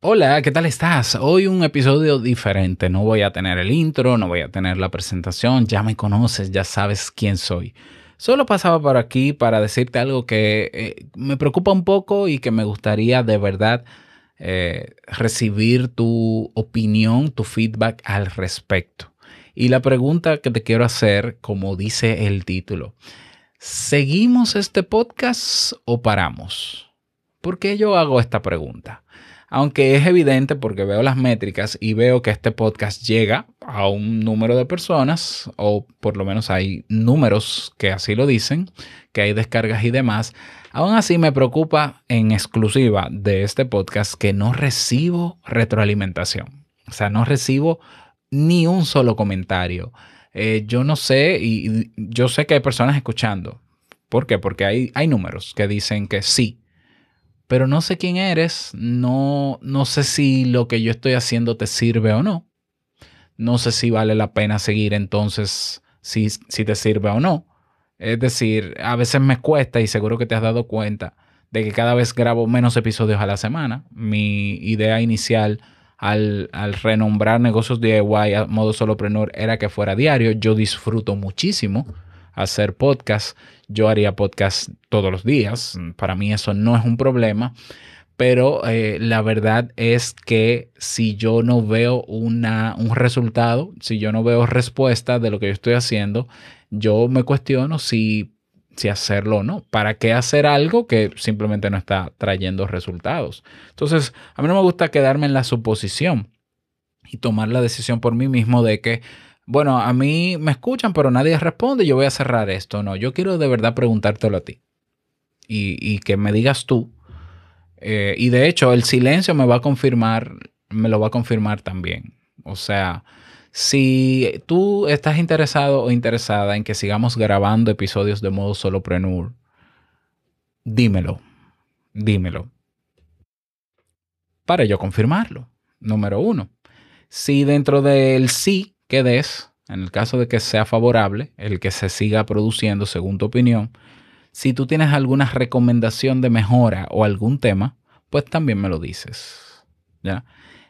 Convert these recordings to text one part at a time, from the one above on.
Hola, ¿qué tal estás? Hoy un episodio diferente. No voy a tener el intro, no voy a tener la presentación. Ya me conoces, ya sabes quién soy. Solo pasaba por aquí para decirte algo que eh, me preocupa un poco y que me gustaría de verdad eh, recibir tu opinión, tu feedback al respecto. Y la pregunta que te quiero hacer, como dice el título, ¿seguimos este podcast o paramos? ¿Por qué yo hago esta pregunta? Aunque es evidente porque veo las métricas y veo que este podcast llega a un número de personas, o por lo menos hay números que así lo dicen, que hay descargas y demás, aún así me preocupa en exclusiva de este podcast que no recibo retroalimentación. O sea, no recibo ni un solo comentario. Eh, yo no sé, y yo sé que hay personas escuchando. ¿Por qué? Porque hay, hay números que dicen que sí, pero no sé quién eres, no, no sé si lo que yo estoy haciendo te sirve o no. No sé si vale la pena seguir entonces, si, si te sirve o no. Es decir, a veces me cuesta y seguro que te has dado cuenta de que cada vez grabo menos episodios a la semana. Mi idea inicial al, al renombrar negocios DIY a modo solopreneur era que fuera diario. Yo disfruto muchísimo hacer podcast. Yo haría podcast todos los días. Para mí eso no es un problema. Pero eh, la verdad es que si yo no veo una, un resultado, si yo no veo respuesta de lo que yo estoy haciendo, yo me cuestiono si, si hacerlo o no. ¿Para qué hacer algo que simplemente no está trayendo resultados? Entonces, a mí no me gusta quedarme en la suposición y tomar la decisión por mí mismo de que bueno, a mí me escuchan, pero nadie responde, yo voy a cerrar esto. No, yo quiero de verdad preguntártelo a ti y, que me digas tú. Eh, y de hecho, el silencio me va a confirmar, me lo va a confirmar también. O sea, si tú estás interesado o interesada en que sigamos grabando episodios de modo solopreneur, dímelo, dímelo. Para yo confirmarlo. Número uno. Si dentro del sí que des, en el caso de que sea favorable, el que se siga produciendo según tu opinión, si tú tienes alguna recomendación de mejora o algún tema, pues también me lo dices. ¿ya?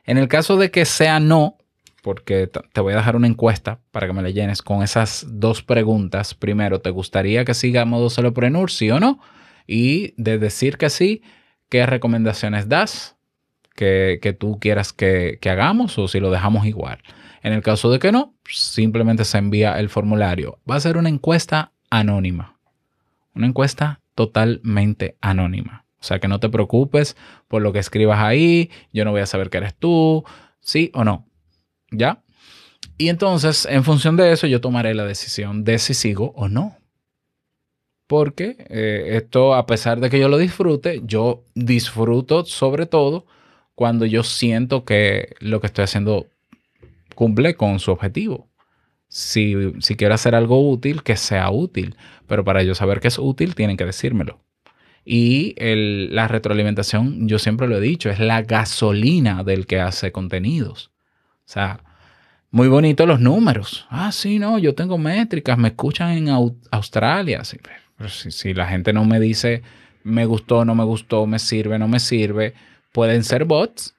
En el caso de que sea no, porque te voy a dejar una encuesta para que me la llenes con esas dos preguntas. Primero, ¿te gustaría que siga modo solopreneur, sí o no? Y de decir que sí, ¿qué recomendaciones das? Que, que tú quieras que, que hagamos o si lo dejamos igual. En el caso de que no, simplemente se envía el formulario. Va a ser una encuesta anónima. Una encuesta totalmente anónima. O sea que no te preocupes por lo que escribas ahí. Yo no voy a saber que eres tú. Sí o no. ¿Ya? Y entonces, en función de eso, yo tomaré la decisión de si sigo o no. Porque eh, esto, a pesar de que yo lo disfrute, yo disfruto sobre todo cuando yo siento que lo que estoy haciendo cumple con su objetivo. Si, si quiero hacer algo útil, que sea útil. Pero para yo saber que es útil, tienen que decírmelo. Y la retroalimentación, yo siempre lo he dicho, es la gasolina del que hace contenidos. O sea, muy bonito los números. Ah, sí, no, yo tengo métricas, me escuchan en Australia. si, si, la gente no me dice me gustó, no me gustó, me sirve, no me sirve, pueden ser bots.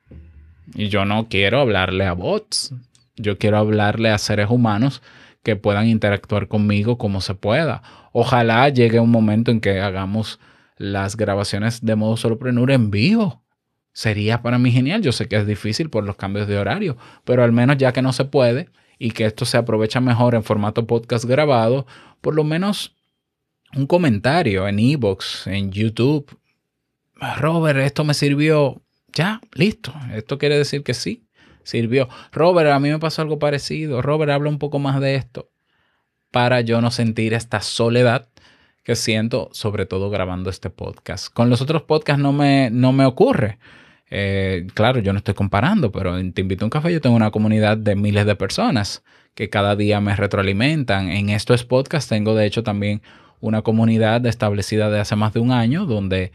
Y yo no quiero hablarle a bots. Yo quiero hablarle a seres humanos que puedan interactuar conmigo como se pueda. Ojalá llegue un momento en que hagamos las grabaciones de modo solopreneur en vivo. Sería para mí genial. Yo sé que es difícil por los cambios de horario, pero al menos ya que no se puede y que esto se aprovecha mejor en formato podcast grabado, por lo menos un comentario en Evox, en YouTube. Robert, esto me sirvió. Ya, listo. Esto quiere decir que sí sirvió. Robert, a mí me pasó algo parecido. Robert, habla un poco más de esto para yo no sentir esta soledad que siento, sobre todo grabando este podcast. Con los otros podcasts no me, no me ocurre. Eh, claro, yo no estoy comparando, pero en Te Invito a un Café yo tengo una comunidad de miles de personas que cada día me retroalimentan. En estos podcasts tengo de hecho también una comunidad establecida de hace más de un año donde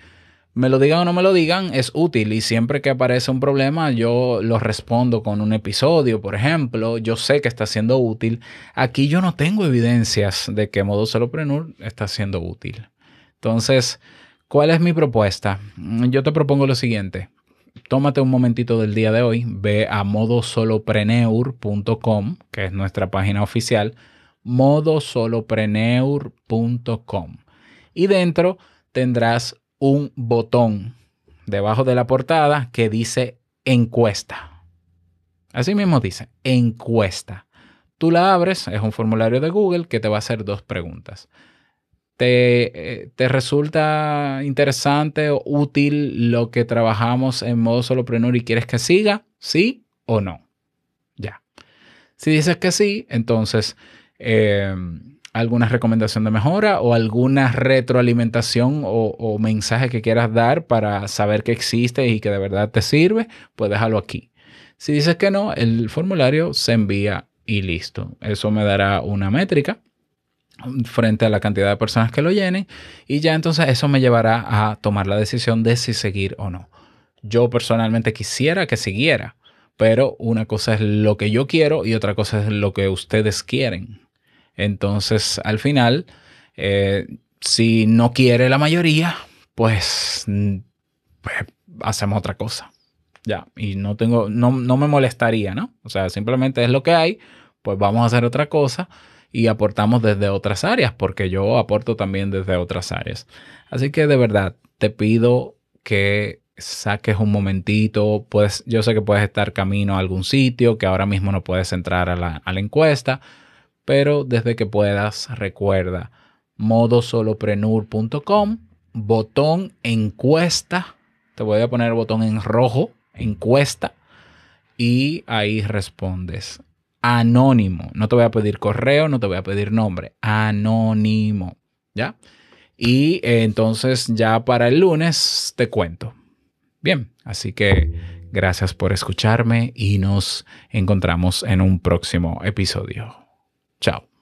me lo digan o no me lo digan, es útil y siempre que aparece un problema yo lo respondo con un episodio, por ejemplo, yo sé que está siendo útil. Aquí yo no tengo evidencias de que Modo Solopreneur está siendo útil. Entonces, ¿cuál es mi propuesta? Yo te propongo lo siguiente. tómate un momentito del día de hoy, ve a modosolopreneur.com, que es nuestra página oficial, modosolopreneur.com. Y dentro tendrás un botón debajo de la portada que dice encuesta. Así mismo dice, encuesta. Tú la abres, es un formulario de Google que te va a hacer dos preguntas. ¿Te, eh, ¿Te, resulta interesante o útil lo que trabajamos en modo solopreneur y quieres que siga? ¿Sí o no? Ya. Si dices que sí, entonces eh, alguna recomendación de mejora o alguna retroalimentación o, mensaje que quieras dar para saber que existe y que de verdad te sirve, pues déjalo aquí. Si dices que no, el formulario se envía y listo. Eso me dará una métrica frente a la cantidad de personas que lo llenen y ya entonces eso me llevará a tomar la decisión de si seguir o no. Yo personalmente quisiera que siguiera, pero una cosa es lo que yo quiero y otra cosa es lo que ustedes quieren. Entonces, al final, eh, si no quiere la mayoría, pues, pues, hacemos otra cosa. Ya, y no tengo, no, no me molestaría, ¿no? O sea, simplemente es lo que hay, pues vamos a hacer otra cosa y aportamos desde otras áreas, porque yo aporto también desde otras áreas. Así que de verdad, te pido que saques un momentito, pues yo sé que puedes estar camino a algún sitio, que ahora mismo no puedes entrar a la, a la encuesta, pero desde que puedas, recuerda modosoloprenur.com, botón encuesta, te voy a poner el botón en rojo, encuesta, y ahí respondes. Anónimo, no te voy a pedir correo, no te voy a pedir nombre, anónimo, ¿ya? Y eh, entonces ya para el lunes te cuento. Bien, así que gracias por escucharme y nos encontramos en un próximo episodio. Ciao.